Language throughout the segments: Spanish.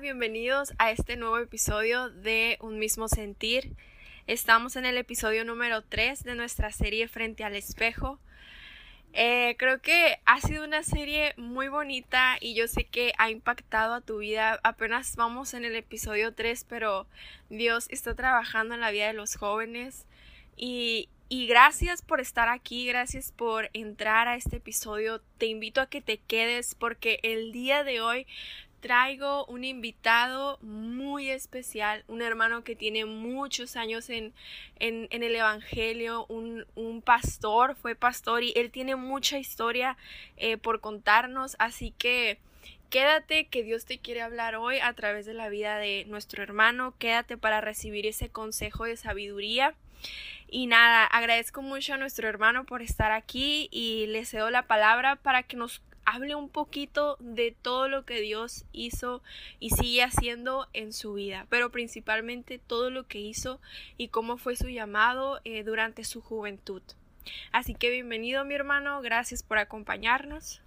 Bienvenidos a este nuevo episodio de Un mismo sentir. Estamos en el episodio número 3 de nuestra serie Frente al espejo. Eh, creo que ha sido una serie muy bonita y yo sé que ha impactado a tu vida. Apenas vamos en el episodio 3, pero Dios está trabajando en la vida de los jóvenes y, y gracias por estar aquí, gracias por entrar a este episodio. Te invito a que te quedes porque el día de hoy traigo un invitado muy especial, un hermano que tiene muchos años en, en, el Evangelio, un, un, pastor, fue pastor y él tiene mucha historia eh, por contarnos, así que quédate que Dios te quiere hablar hoy a través de la vida de nuestro hermano, quédate para recibir ese consejo de sabiduría. Y nada, agradezco mucho a nuestro hermano por estar aquí y le cedo la palabra para que nos hable un poquito de todo lo que Dios hizo y sigue haciendo en su vida, pero principalmente todo lo que hizo y cómo fue su llamado eh, durante su juventud. Así que bienvenido mi hermano, gracias por acompañarnos.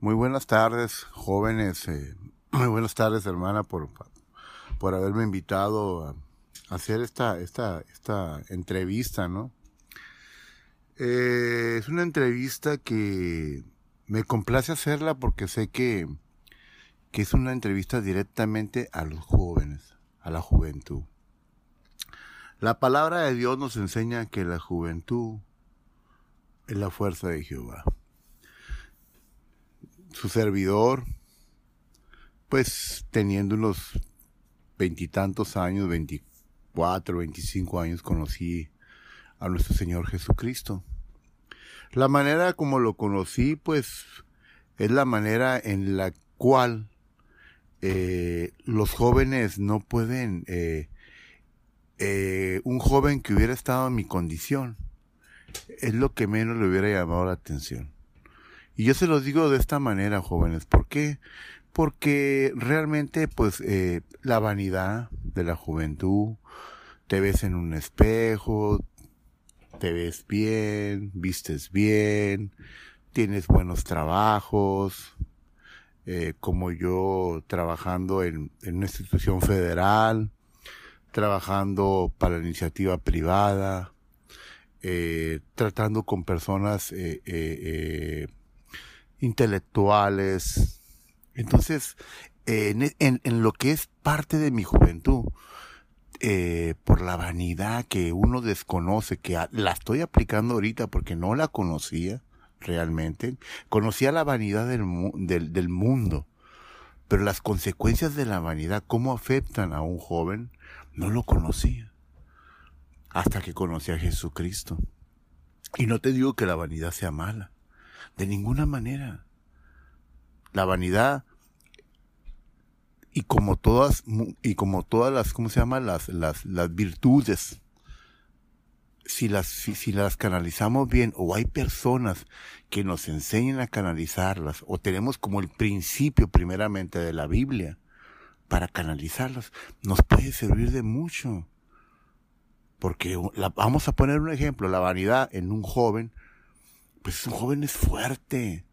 Muy buenas tardes, jóvenes. Eh, muy buenas tardes, hermana, por, por haberme invitado a hacer esta, esta, esta entrevista, ¿no? Eh, es una entrevista que me complace hacerla porque sé que, que es una entrevista directamente a los jóvenes, a la juventud. La palabra de Dios nos enseña que la juventud es la fuerza de Jehová. Su servidor, pues teniendo unos veintitantos años, veinticuatro, veinticinco años, conocí a nuestro Señor Jesucristo. La manera como lo conocí, pues, es la manera en la cual eh, los jóvenes no pueden, eh, eh, un joven que hubiera estado en mi condición, es lo que menos le hubiera llamado la atención. Y yo se los digo de esta manera, jóvenes, ¿por qué? Porque realmente, pues, la vanidad de la juventud, te ves en un espejo, te ves bien, vistes bien, tienes buenos trabajos, eh, como yo trabajando en, una institución federal, trabajando para la iniciativa privada, eh, tratando con personas eh, intelectuales. Entonces, en, en lo que es parte de mi juventud, eh, por la vanidad que uno desconoce, que la estoy aplicando ahorita porque no la conocía realmente. Conocía la vanidad del, del, mundo, pero las consecuencias de la vanidad, cómo afectan a un joven, no lo conocía. Hasta que conocí a Jesucristo. Y no te digo que la vanidad sea mala, de ninguna manera. La vanidad y como todas y como todas las cómo se llama las las las virtudes. Si las si, las canalizamos bien o hay personas que nos enseñen a canalizarlas o tenemos como el principio primeramente de la Biblia para canalizarlas nos puede servir de mucho. Porque vamos a poner un ejemplo la vanidad en un joven pues un joven es fuerte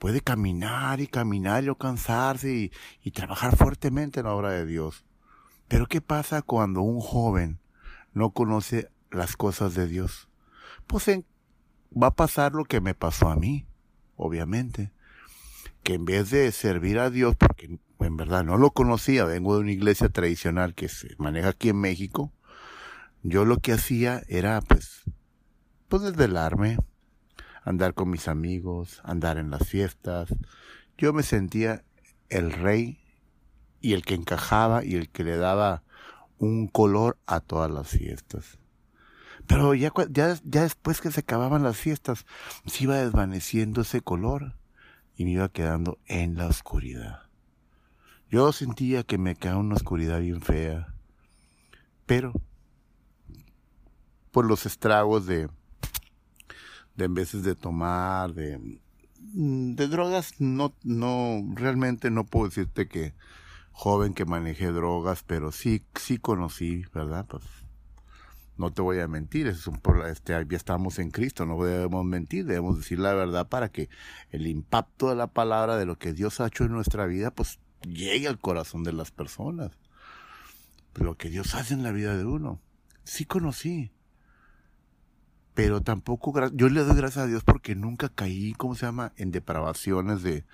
puede caminar y caminar y no cansarse y, trabajar fuertemente en la obra de Dios. Pero ¿qué pasa cuando un joven no conoce las cosas de Dios? Pues va a pasar lo que me pasó a mí, obviamente. Que en vez de servir a Dios, porque en verdad no lo conocía, vengo de una iglesia tradicional que se maneja aquí en México, yo lo que hacía era pues, pues desvelarme, andar con mis amigos, andar en las fiestas. Yo me sentía el rey y el que encajaba y el que le daba un color a todas las fiestas. Pero ya, ya, ya después que se acababan las fiestas, se iba desvaneciendo ese color y me iba quedando en la oscuridad. Yo sentía que me quedaba una oscuridad bien fea, pero por los estragos de, de en veces de tomar, de, mm, de drogas, no, no, realmente no puedo decirte que joven que maneje drogas, pero sí, sí conocí, ¿verdad? Pues no te voy a mentir, es un, este, ya estamos en Cristo, no debemos mentir, debemos decir la verdad para que el impacto de la palabra, de lo que Dios ha hecho en nuestra vida, pues llegue al corazón de las personas. Lo que Dios hace en la vida de uno. Sí conocí. Pero tampoco, yo le doy gracias a Dios porque nunca caí, ¿cómo se llama?, en depravaciones de,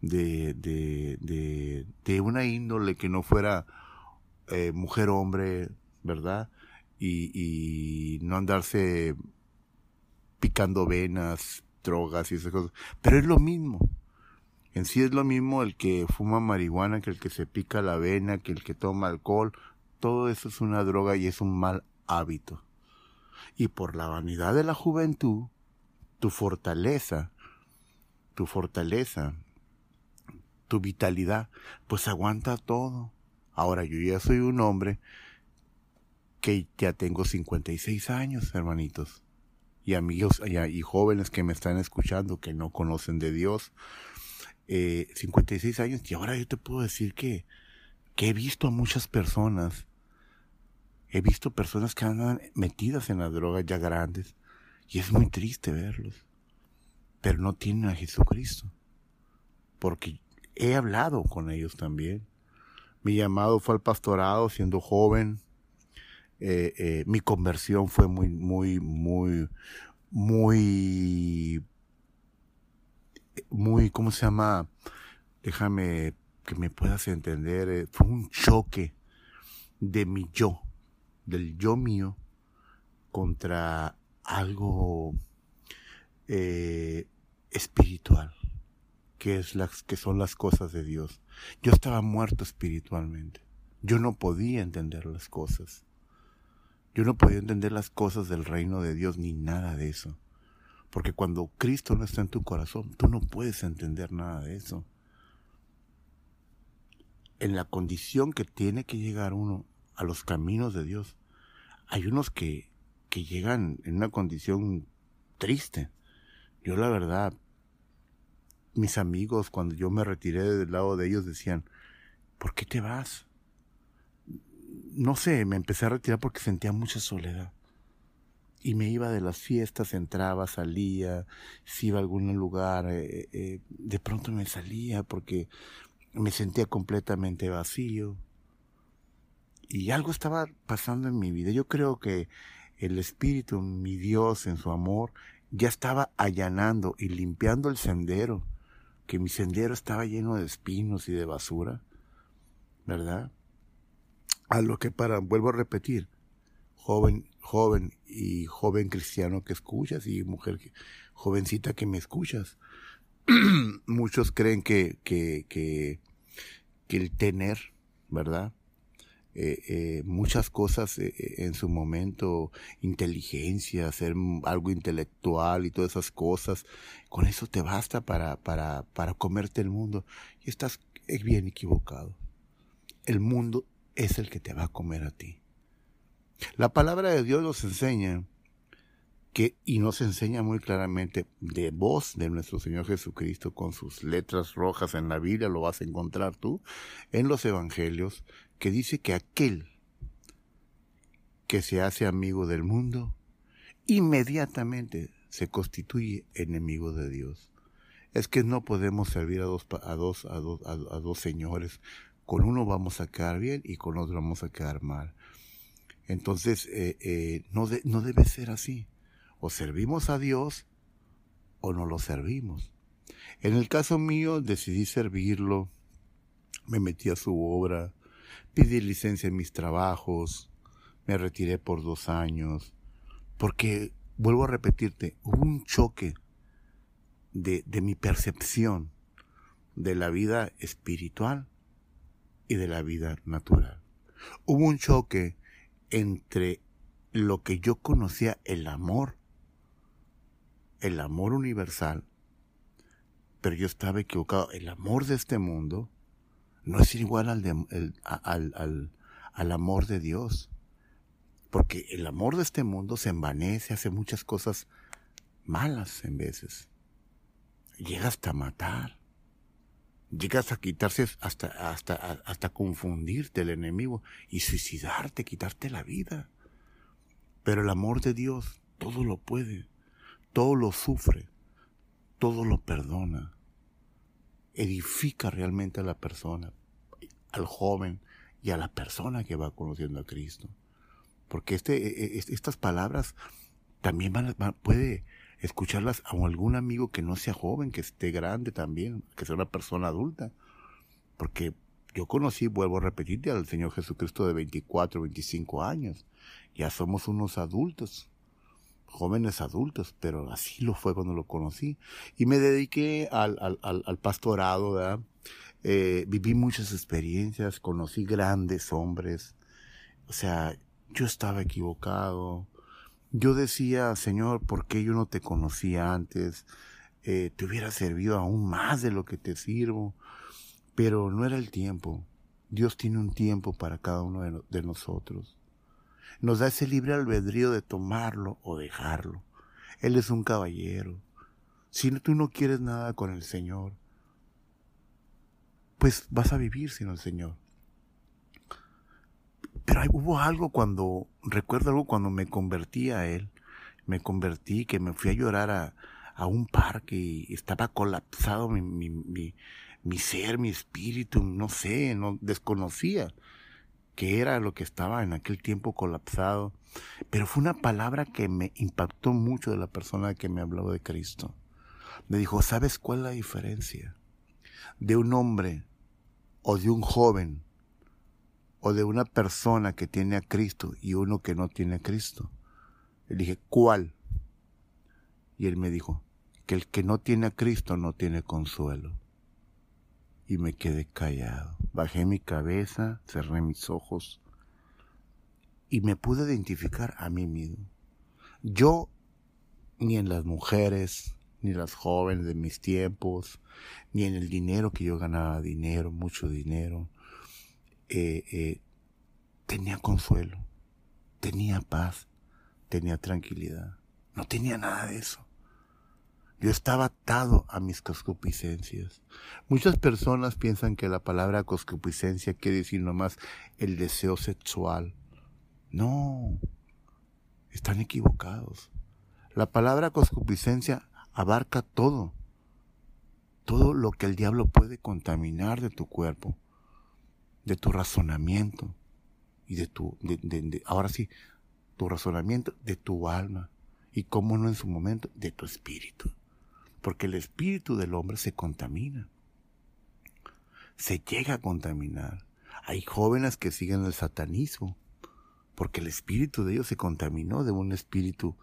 de, de, de, de una índole que no fuera eh, mujer-hombre, ¿verdad? Y, y no andarse picando venas, drogas y esas cosas. Pero es lo mismo. En sí es lo mismo el que fuma marihuana que el que se pica la vena, que el que toma alcohol. Todo eso es una droga y es un mal hábito. Y por la vanidad de la juventud, tu fortaleza, tu fortaleza, tu vitalidad, pues aguanta todo. Ahora yo ya soy un hombre que ya tengo 56 años, hermanitos. Y amigos y jóvenes que me están escuchando que no conocen de Dios. Eh, 56 años y ahora yo te puedo decir que, que he visto a muchas personas. He visto personas que andan metidas en la droga ya grandes. Y es muy triste verlos. Pero no tienen a Jesucristo. Porque he hablado con ellos también. Mi llamado fue al pastorado siendo joven. Eh, eh, mi conversión fue muy, muy, muy, muy, muy, ¿cómo se llama? Déjame que me puedas entender. Eh, fue un choque de mi yo, del yo mío, contra algo espiritual que, es que son las cosas de Dios. Yo estaba muerto espiritualmente. Yo no podía entender las cosas. Yo no podía entender las cosas del reino de Dios ni nada de eso. Porque cuando Cristo no está en tu corazón, tú no puedes entender nada de eso. En la condición que tiene que llegar uno a los caminos de Dios, hay unos que, que llegan en una condición triste. Yo la verdad mis amigos, cuando yo me retiré del lado de ellos, decían, ¿por qué te vas? No sé, me empecé a retirar porque sentía mucha soledad. Y me iba de las fiestas, entraba, salía, si iba a algún lugar, eh, eh, de pronto me salía porque me sentía completamente vacío. Y algo estaba pasando en mi vida. Yo creo que el Espíritu, mi Dios, en su amor, ya estaba allanando y limpiando el sendero que mi sendero estaba lleno de espinos y de basura, ¿verdad? A lo que para, vuelvo a repetir, joven, joven y joven cristiano que escuchas y mujer jovencita que me escuchas, muchos creen que, que, que, que el tener, ¿verdad? Eh, eh, muchas cosas eh, en su momento, inteligencia, hacer algo intelectual y todas esas cosas, con eso te basta para, para, para comerte el mundo. Y estás bien equivocado. El mundo es el que te va a comer a ti. La palabra de Dios nos enseña que, y nos enseña muy claramente de voz de nuestro Señor Jesucristo con sus letras rojas en la Biblia, lo vas a encontrar tú en los Evangelios, que dice que aquel que se hace amigo del mundo, inmediatamente se constituye enemigo de Dios. Es que no podemos servir a dos, a dos, a dos, a, dos señores. Con uno vamos a quedar bien y con otro vamos a quedar mal. Entonces, eh, eh, no, no debe ser así. O servimos a Dios o no lo servimos. En el caso mío decidí servirlo, me metí a su obra, pedí licencia en mis trabajos, me retiré por dos años, porque, vuelvo a repetirte, hubo un choque de, de mi percepción de la vida espiritual y de la vida natural. Hubo un choque entre lo que yo conocía el amor el amor universal, pero yo estaba equivocado. El amor de este mundo no es igual al, al, al, amor de Dios. Porque el amor de este mundo se envanece, hace muchas cosas malas en veces. Llega hasta matar. Llegas a quitarse hasta, hasta, hasta confundirte el enemigo y suicidarte, quitarte la vida. Pero el amor de Dios todo lo puede todo lo sufre, todo lo perdona, edifica realmente a la persona, al joven y a la persona que va conociendo a Cristo. Porque este, e, e, estas palabras también van, puede escucharlas a algún amigo que no sea joven, que esté grande también, que sea una persona adulta. Porque yo conocí, vuelvo a repetirte, al Señor Jesucristo de 24, 25 años. Ya somos unos adultos, jóvenes adultos, pero así lo fue cuando lo conocí. Y me dediqué al, al, al, pastorado, ¿verdad? Eh, viví muchas experiencias, conocí grandes hombres. O sea, yo estaba equivocado. Yo decía, Señor, ¿por qué yo no te conocía antes? Eh, te hubiera servido aún más de lo que te sirvo. Pero no era el tiempo. Dios tiene un tiempo para cada uno de, nosotros. Nos da ese libre albedrío de tomarlo o dejarlo. Él es un caballero. Si tú no quieres nada con el Señor, pues vas a vivir sin el Señor. Pero hubo algo cuando, recuerdo algo cuando me convertí a Él, me convertí, que me fui a llorar a, a un parque y estaba colapsado mi, mi, mi ser, mi espíritu, no sé, no desconocía qué era lo que estaba en aquel tiempo colapsado. Pero fue una palabra que me impactó mucho de la persona que me habló de Cristo. Me dijo, ¿sabes cuál es la diferencia de un hombre o de un joven o de una persona que tiene a Cristo y uno que no tiene a Cristo? Le dije, ¿cuál? Y él me dijo, que el que no tiene a Cristo no tiene consuelo y me quedé callado. Bajé mi cabeza, cerré mis ojos y me pude identificar a mí mismo. Yo, ni en las mujeres, ni las jóvenes de mis tiempos, ni en el dinero que yo ganaba dinero, mucho dinero, eh, eh, tenía consuelo, tenía paz, tenía tranquilidad. No tenía nada de eso. Yo estaba atado a mis concupiscencias. Muchas personas piensan que la palabra concupiscencia quiere decir nomás el deseo sexual. No, están equivocados. La palabra concupiscencia abarca todo. Todo lo que el diablo puede contaminar de tu cuerpo, de tu razonamiento y de tu, ahora sí, tu razonamiento, de tu alma y cómo no en su momento, de tu espíritu porque el espíritu del hombre se contamina, se llega a contaminar. Hay jóvenes que siguen el satanismo, porque el espíritu de ellos se contaminó de un espíritu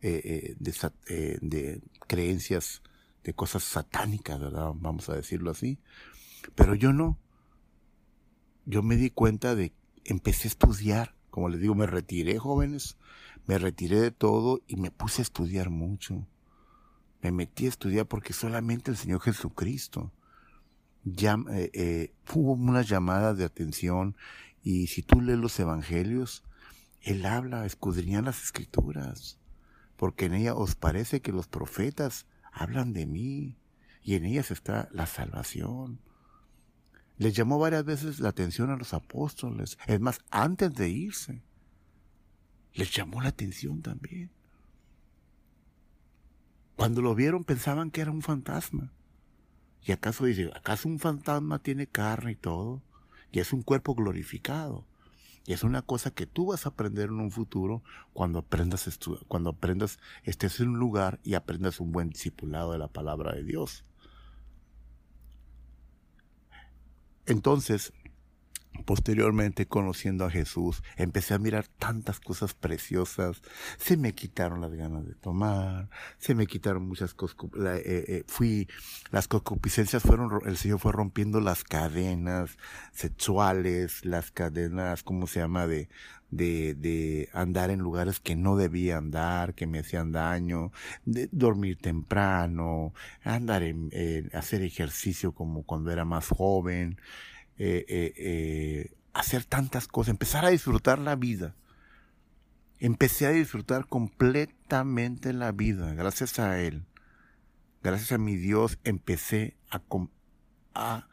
eh, eh, de, eh, de creencias, de cosas satánicas, ¿verdad? Vamos a decirlo así. Pero yo no. Yo me di cuenta de, empecé a estudiar, como les digo, me retiré jóvenes, me retiré de todo y me puse a estudiar mucho me metí a estudiar porque solamente el Señor Jesucristo ya, eh, eh, hubo una llamada de atención y si tú lees los evangelios, Él habla, escudriña las escrituras, porque en ella os parece que los profetas hablan de mí y en ellas está la salvación. Les llamó varias veces la atención a los apóstoles, es más, antes de irse, les llamó la atención también. Cuando lo vieron pensaban que era un fantasma. ¿Y acaso dice, acaso un fantasma tiene carne y todo? Y es un cuerpo glorificado. Y es una cosa que tú vas a aprender en un futuro cuando aprendas, cuando aprendas, estés en un lugar y aprendas un buen discipulado de la palabra de Dios. Entonces, Posteriormente, conociendo a Jesús, empecé a mirar tantas cosas preciosas. Se me quitaron las ganas de tomar, se me quitaron muchas cosas. Eh, eh, fui, las concupiscencias fueron, el Señor fue rompiendo las cadenas sexuales, las cadenas, ¿cómo se llama? De, de, de andar en lugares que no debía andar, que me hacían daño, de dormir temprano, andar en, hacer ejercicio como cuando era más joven. Eh, eh, eh, hacer tantas cosas, empezar a disfrutar la vida. Empecé a disfrutar completamente la vida, gracias a Él. Gracias a mi Dios empecé a, a,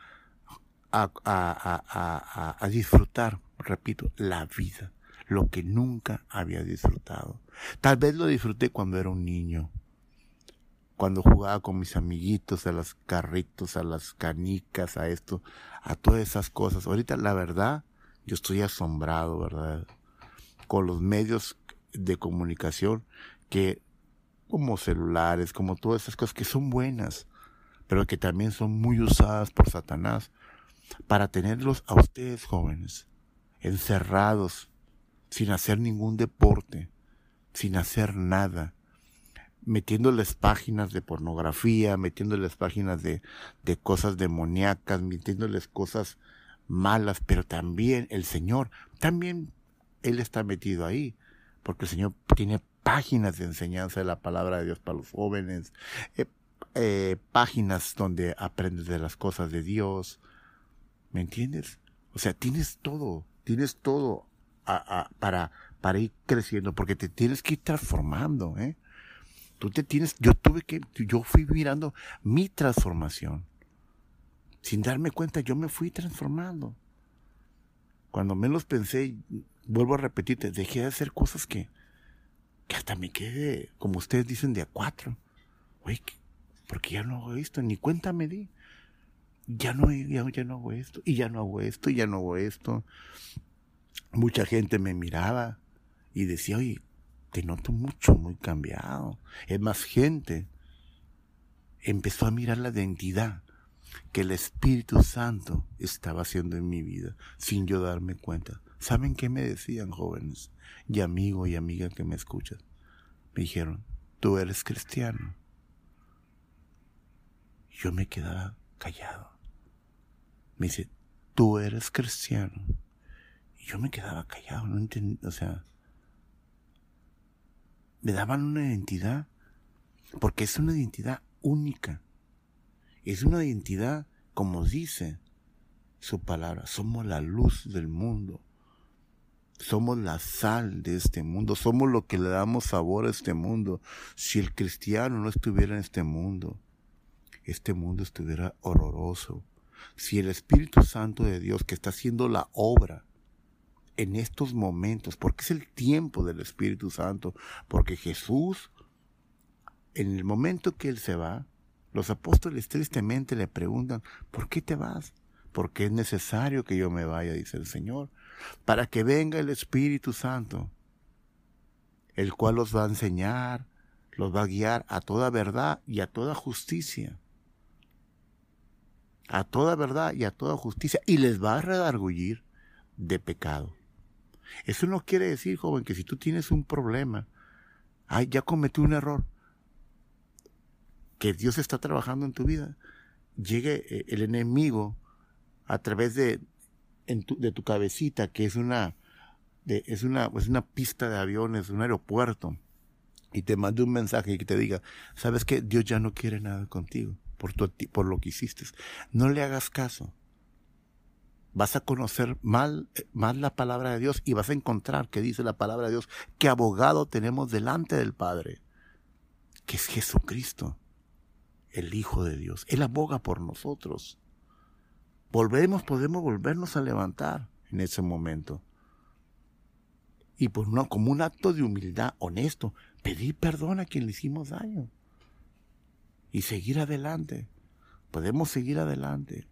a, a, a disfrutar, repito, la vida, lo que nunca había disfrutado. Tal vez lo disfruté cuando era un niño, cuando jugaba con mis amiguitos, a los carritos, a las canicas, a esto, a todas esas cosas. Ahorita, la verdad, yo estoy asombrado, ¿verdad? Con los medios de comunicación que, como celulares, como todas esas cosas que son buenas, pero que también son muy usadas por Satanás para tenerlos a ustedes jóvenes encerrados, sin hacer ningún deporte, sin hacer nada, metiéndoles páginas de pornografía, metiéndoles páginas de, de cosas demoníacas, metiéndoles cosas malas, pero también el Señor, también Él está metido ahí, porque el Señor tiene páginas de enseñanza de la palabra de Dios para los jóvenes, eh, eh, páginas donde aprendes de las cosas de Dios, ¿me entiendes? O sea, tienes todo, tienes todo para, para ir creciendo, porque te tienes que ir transformando, ¿eh? Tú te tienes, yo tuve que, yo fui mirando mi transformación. Sin darme cuenta, yo me fui transformando. Cuando menos pensé, vuelvo a repetirte, dejé de hacer cosas que, que hasta me quedé, como ustedes dicen, de a cuatro. Oye, porque ya no hago esto, ni cuenta me di. Ya no, ya, ya no hago esto, y ya no hago esto, y ya no hago esto. Mucha gente me miraba y decía, oye, te noto mucho, muy cambiado. Es más, gente empezó a mirar la identidad que el Espíritu Santo estaba haciendo en mi vida, sin yo darme cuenta. ¿Saben qué me decían jóvenes y amigo y amiga que me escuchan? Me dijeron, tú eres cristiano. Yo me quedaba callado. Me dice, tú eres cristiano. Y yo me quedaba callado, no entendía, o sea, me daban una identidad, porque es una identidad única. Es una identidad, como dice su palabra, somos la luz del mundo. Somos la sal de este mundo, somos lo que le damos sabor a este mundo. Si el cristiano no estuviera en este mundo, este mundo estuviera horroroso. Si el Espíritu Santo de Dios que está haciendo la obra en estos momentos, porque es el tiempo del Espíritu Santo, porque Jesús, en el momento que Él se va, los apóstoles tristemente le preguntan, ¿por qué te vas? Porque es necesario que yo me vaya, dice el Señor, para que venga el Espíritu Santo, el cual los va a enseñar, los va a guiar a toda verdad y a toda justicia. A toda verdad y a toda justicia. Y les va a redargullir de pecado. Eso no quiere decir, joven, que si tú tienes un problema, ay, ya cometí un error, que Dios está trabajando en tu vida, llegue eh, el enemigo a través de, tu, de tu cabecita, que es una, es, una, es una pista de aviones, un aeropuerto, y te mande un mensaje y que te diga, sabes que Dios ya no quiere nada contigo por, tu, por lo que hiciste. No le hagas caso vas a conocer mal, más la palabra de Dios y vas a encontrar que dice la palabra de Dios, que abogado tenemos delante del Padre, que es Jesucristo, el Hijo de Dios. Él aboga por nosotros. Volvemos, podemos volvernos a levantar en ese momento. Y por una, como un acto de humildad honesto, pedir perdón a quien le hicimos daño. Y seguir adelante. Podemos seguir adelante.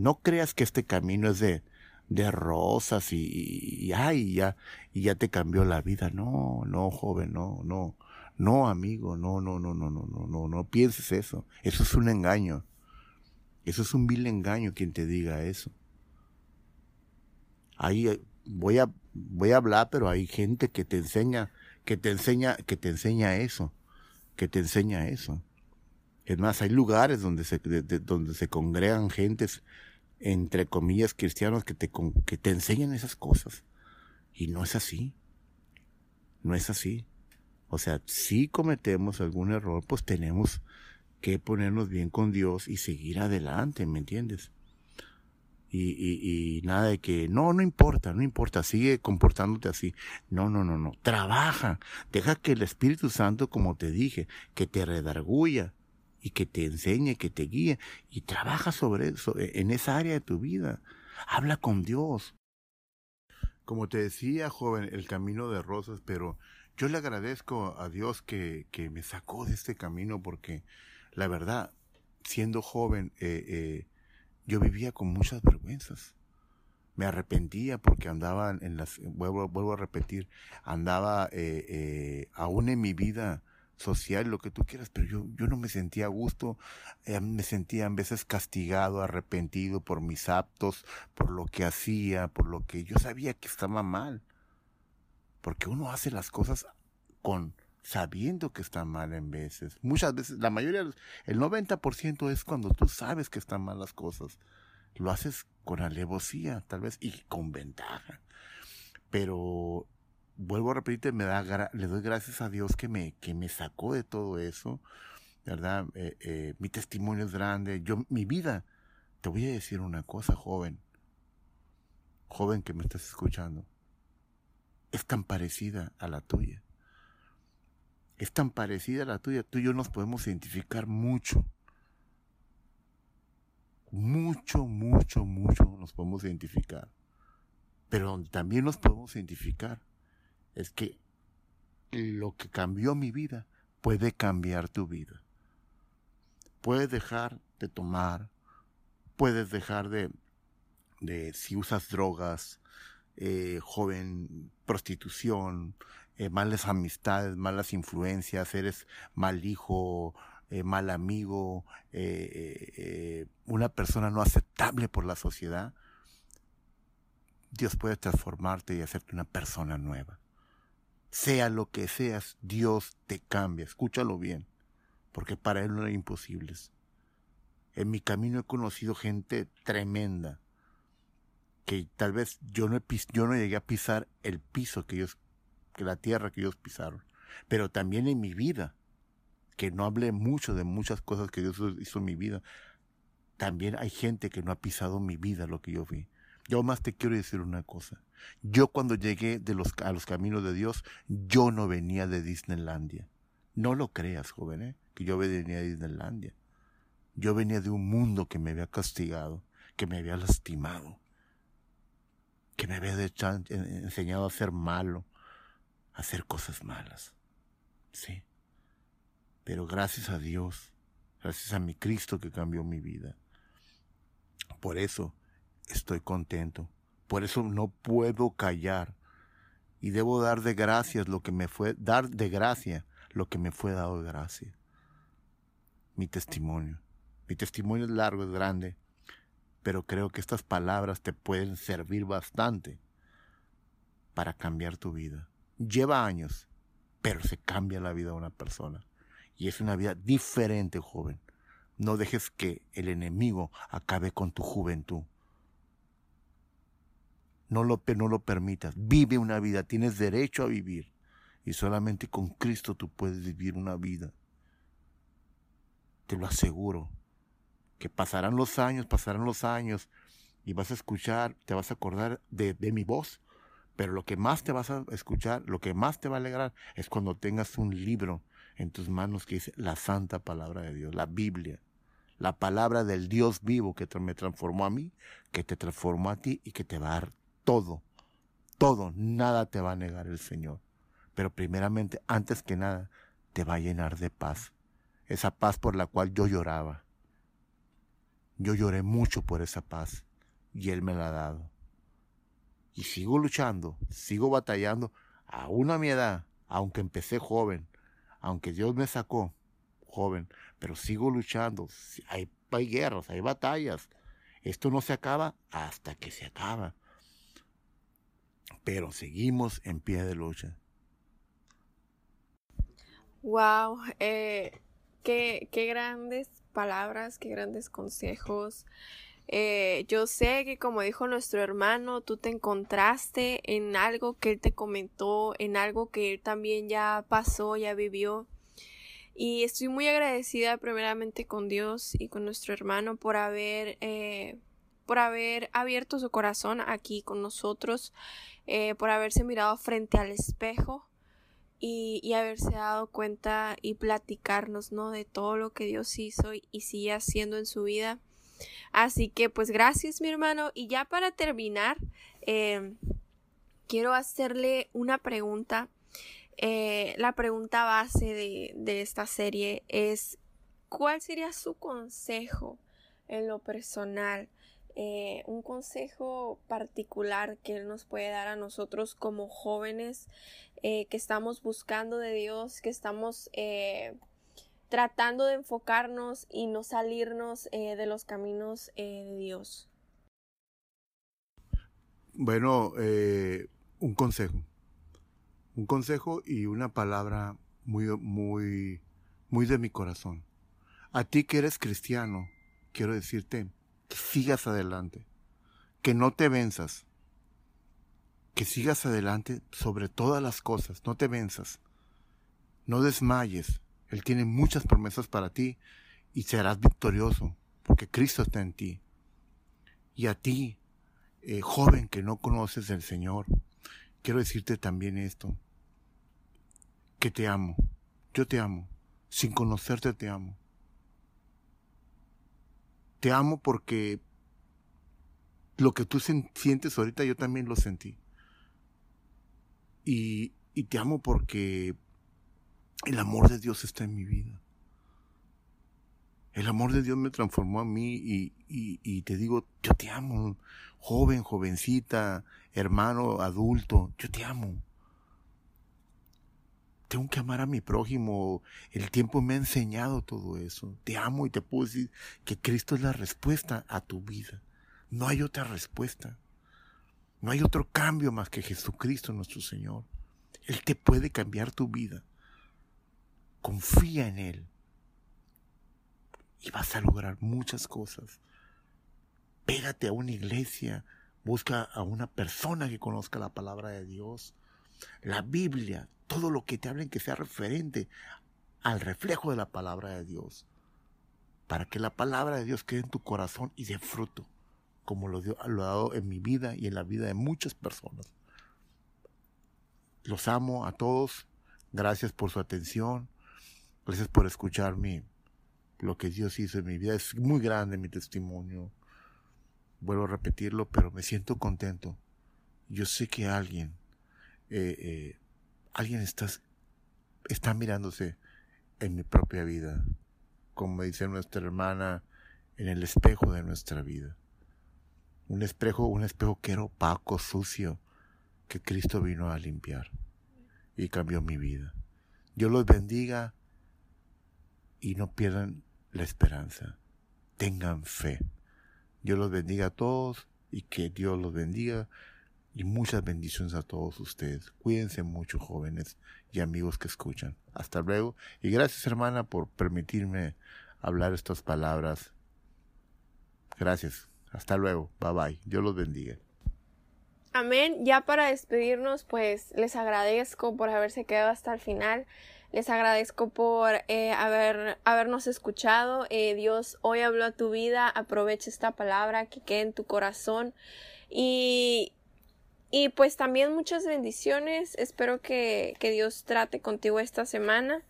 No creas que este camino es de, de rosas y, ay, ya, y ya te cambió la vida. No, no, joven, no, no, no, amigo, no, no, no, no, no, no, no, no pienses eso. Eso es un engaño. Eso es un vil engaño quien te diga eso. Ahí eh, voy a, voy a hablar, pero hay gente que te enseña, que te enseña, que te enseña eso, que te enseña eso. Es más, hay lugares donde se, donde se congregan gentes entre comillas, cristianos que te, que te enseñan esas cosas. Y no es así. No es así. O sea, si cometemos algún error, pues tenemos que ponernos bien con Dios y seguir adelante, ¿me entiendes? Y, y, y, nada de que, no, no importa, no importa, sigue comportándote así. No, no, no, no, trabaja. Deja que el Espíritu Santo, como te dije, que te redarguya, y que te enseñe, que te guíe y trabaja sobre eso, e, en esa área de tu vida. Habla con Dios. Como te decía, joven, el camino de rosas, pero yo le agradezco a Dios que, que me sacó de este camino porque la verdad, siendo joven, eh, eh, yo vivía con muchas vergüenzas. Me arrepentía porque andaba en las, vuelvo, vuelvo a repetir, andaba eh, aún en mi vida social, lo que tú quieras, pero yo, yo no me sentía a gusto, eh, me sentía a veces castigado, arrepentido por mis actos, por lo que hacía, por lo que yo sabía que estaba mal. Porque uno hace las cosas con sabiendo que está mal en veces. Muchas veces, la mayoría, el 90% es cuando tú sabes que están mal las cosas. Lo haces con alevosía, tal vez, y con ventaja. Pero vuelvo a repetirte, me da, le doy gracias a Dios que me, que me sacó de todo eso, ¿verdad? Eh, eh, mi testimonio es grande, yo, mi vida, te voy a decir una cosa, joven, joven que me estás escuchando, es tan parecida a la tuya. Es tan parecida a la tuya, tú y yo nos podemos identificar mucho. Mucho, mucho, mucho nos podemos identificar. Pero también nos podemos identificar es que lo que cambió mi vida puede cambiar tu vida. Puedes dejar de tomar, puedes dejar de, de si usas drogas, eh, joven, prostitución, eh, malas amistades, malas influencias, eres mal hijo, eh, mal amigo, una persona no aceptable por la sociedad, Dios puede transformarte y hacerte una persona nueva sea lo que seas, Dios te cambia. Escúchalo bien, porque para Él no hay imposibles. En mi camino he conocido gente tremenda, que tal vez yo no, he yo no llegué a pisar el piso que ellos, que la tierra que ellos pisaron, pero también en mi vida, que no hablé mucho de muchas cosas que Dios hizo en mi vida, también hay gente que no ha pisado mi vida lo que yo vi. Yo más te quiero decir una cosa. Yo cuando llegué a los caminos de Dios, yo no venía de Disneylandia. No lo creas, joven, ¿eh? que yo venía de Disneylandia. Yo venía de un mundo que me había castigado, que me había lastimado, que me había enseñado a ser malo, a hacer cosas malas. Sí. Pero gracias a Dios, gracias a mi Cristo que cambió mi vida. Por eso, estoy contento. Por eso no puedo callar. Y debo dar de gracias lo que me fue, dar de gracia lo que me fue dado de gracia. Mi testimonio. Mi testimonio es largo, es grande, pero creo que estas palabras te pueden servir bastante para cambiar tu vida. Lleva años, pero se cambia la vida de una persona. Y es una vida diferente, joven. No dejes que el enemigo acabe con tu juventud. No lo, no lo permitas. Vive una vida. Tienes derecho a vivir. Y solamente con Cristo tú puedes vivir una vida. Te lo aseguro. Que pasarán los años, pasarán los años. Y vas a escuchar, te vas a acordar de, mi voz. Pero lo que más te vas a escuchar, lo que más te va a alegrar es cuando tengas un libro en tus manos que dice la santa palabra de Dios, la Biblia la palabra del Dios vivo que me transformó a mí, que te transformó a ti y que te va a todo, todo, nada te va a negar el Señor. Pero primeramente, antes que nada, te va a llenar de paz. Esa paz por la cual yo lloraba. Yo lloré mucho por esa paz y Él me la ha dado. Y sigo luchando, sigo batallando, aún a mi edad, aunque empecé joven, aunque Dios me sacó joven, pero sigo luchando. Hay, hay guerras, hay batallas. Esto no se acaba hasta que se acaba pero seguimos en pie de lucha. Wow, eh, qué, grandes palabras, qué grandes consejos. Eh, yo sé que como dijo nuestro hermano, tú te encontraste en algo que él te comentó, en algo que él también ya pasó, ya vivió. Y estoy muy agradecida primeramente con Dios y con nuestro hermano por haber eh, por haber abierto su corazón aquí con nosotros, eh, por haberse mirado frente al espejo y, haberse dado cuenta y platicarnos, ¿no? De todo lo que Dios hizo y, sigue haciendo en su vida. Así que pues gracias mi hermano y ya para terminar eh, quiero hacerle una pregunta. Eh, la pregunta base de, de esta serie es ¿cuál sería su consejo en lo personal? Eh, un consejo particular que Él nos puede dar a nosotros como jóvenes eh, que estamos buscando de Dios, que estamos eh, tratando de enfocarnos y no salirnos de los caminos de Dios. Bueno, un consejo. Un consejo y una palabra muy, muy, muy de mi corazón. A ti que eres cristiano, quiero decirte que sigas adelante, que no te venzas, que sigas adelante sobre todas las cosas, no te venzas, no desmayes. Él tiene muchas promesas para ti y serás victorioso, porque Cristo está en ti. Y a ti, eh, joven que no conoces al Señor, quiero decirte también esto, que te amo, yo te amo, sin conocerte te amo. Te amo porque lo que tú sientes ahorita yo también lo sentí. Y, y te amo porque el amor de Dios está en mi vida. El amor de Dios me transformó a mí y, y, y, te digo, yo te amo, joven, jovencita, hermano, adulto, yo te amo tengo que amar a mi prójimo. El tiempo me ha enseñado todo eso. Te amo y te puedo decir que Cristo es la respuesta a tu vida. No hay otra respuesta. No hay otro cambio más que Jesucristo nuestro Señor. Él te puede cambiar tu vida. Confía en Él. Y vas a lograr muchas cosas. Pégate a una iglesia. Busca a una persona que conozca la palabra de Dios. La Biblia todo lo que te hablen que sea referente al reflejo de la palabra de Dios. Para que la palabra de Dios quede en tu corazón y dé fruto, como lo, ha dado en mi vida y en la vida de muchas personas. Los amo a todos. Gracias por su atención. Gracias por escucharme. Lo que Dios hizo en mi vida es muy grande mi testimonio. Vuelvo a repetirlo, pero me siento contento. Yo sé que alguien eh, eh, alguien está, está mirándose en mi propia vida, como dice nuestra hermana, en el espejo de nuestra vida. Un espejo, un espejo que era opaco, sucio, que Cristo vino a limpiar y cambió mi vida. Dios los bendiga y no pierdan la esperanza. Tengan fe. Dios los bendiga a todos y que Dios los bendiga y muchas bendiciones a todos ustedes. Cuídense mucho, jóvenes y amigos que escuchan. Hasta luego. Y gracias, hermana, por permitirme hablar estas palabras. Gracias. Hasta luego. Bye bye. Dios los bendiga. Amén. Ya para despedirnos, pues les agradezco por haberse quedado hasta el final. Les agradezco por eh, haber, habernos escuchado. Eh, Dios hoy habló a tu vida. Aprovecha esta palabra que quede en tu corazón. Y y pues también muchas bendiciones. Espero que, que, Dios trate contigo esta semana.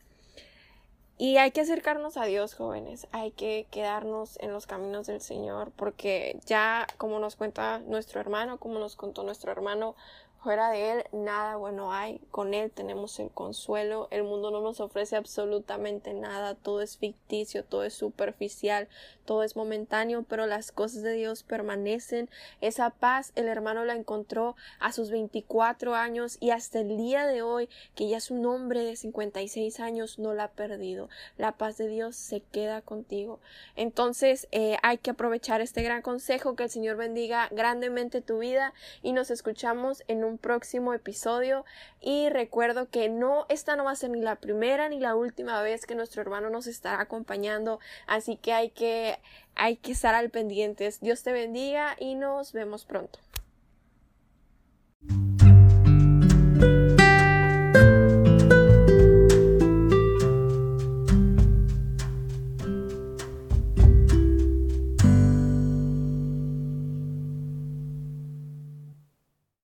Y hay que acercarnos a Dios, jóvenes. Hay que quedarnos en los caminos del Señor. Porque ya, como nos cuenta nuestro hermano, como nos contó nuestro hermano, Fuera de Él nada bueno hay, con Él tenemos el consuelo, el mundo no nos ofrece absolutamente nada, todo es ficticio, todo es superficial, todo es momentáneo, pero las cosas de Dios permanecen. Esa paz el hermano la encontró a sus 24 años y hasta el día de hoy, que ya es un hombre de 56 años, no la ha perdido. La paz de Dios se queda contigo. Entonces eh, hay que aprovechar este gran consejo, que el Señor bendiga grandemente tu vida y nos escuchamos en un un próximo episodio y recuerdo que no, esta no va a ser ni la primera ni la última vez que nuestro hermano nos estará acompañando, así que hay que, hay que estar al pendientes. Dios te bendiga y nos vemos pronto.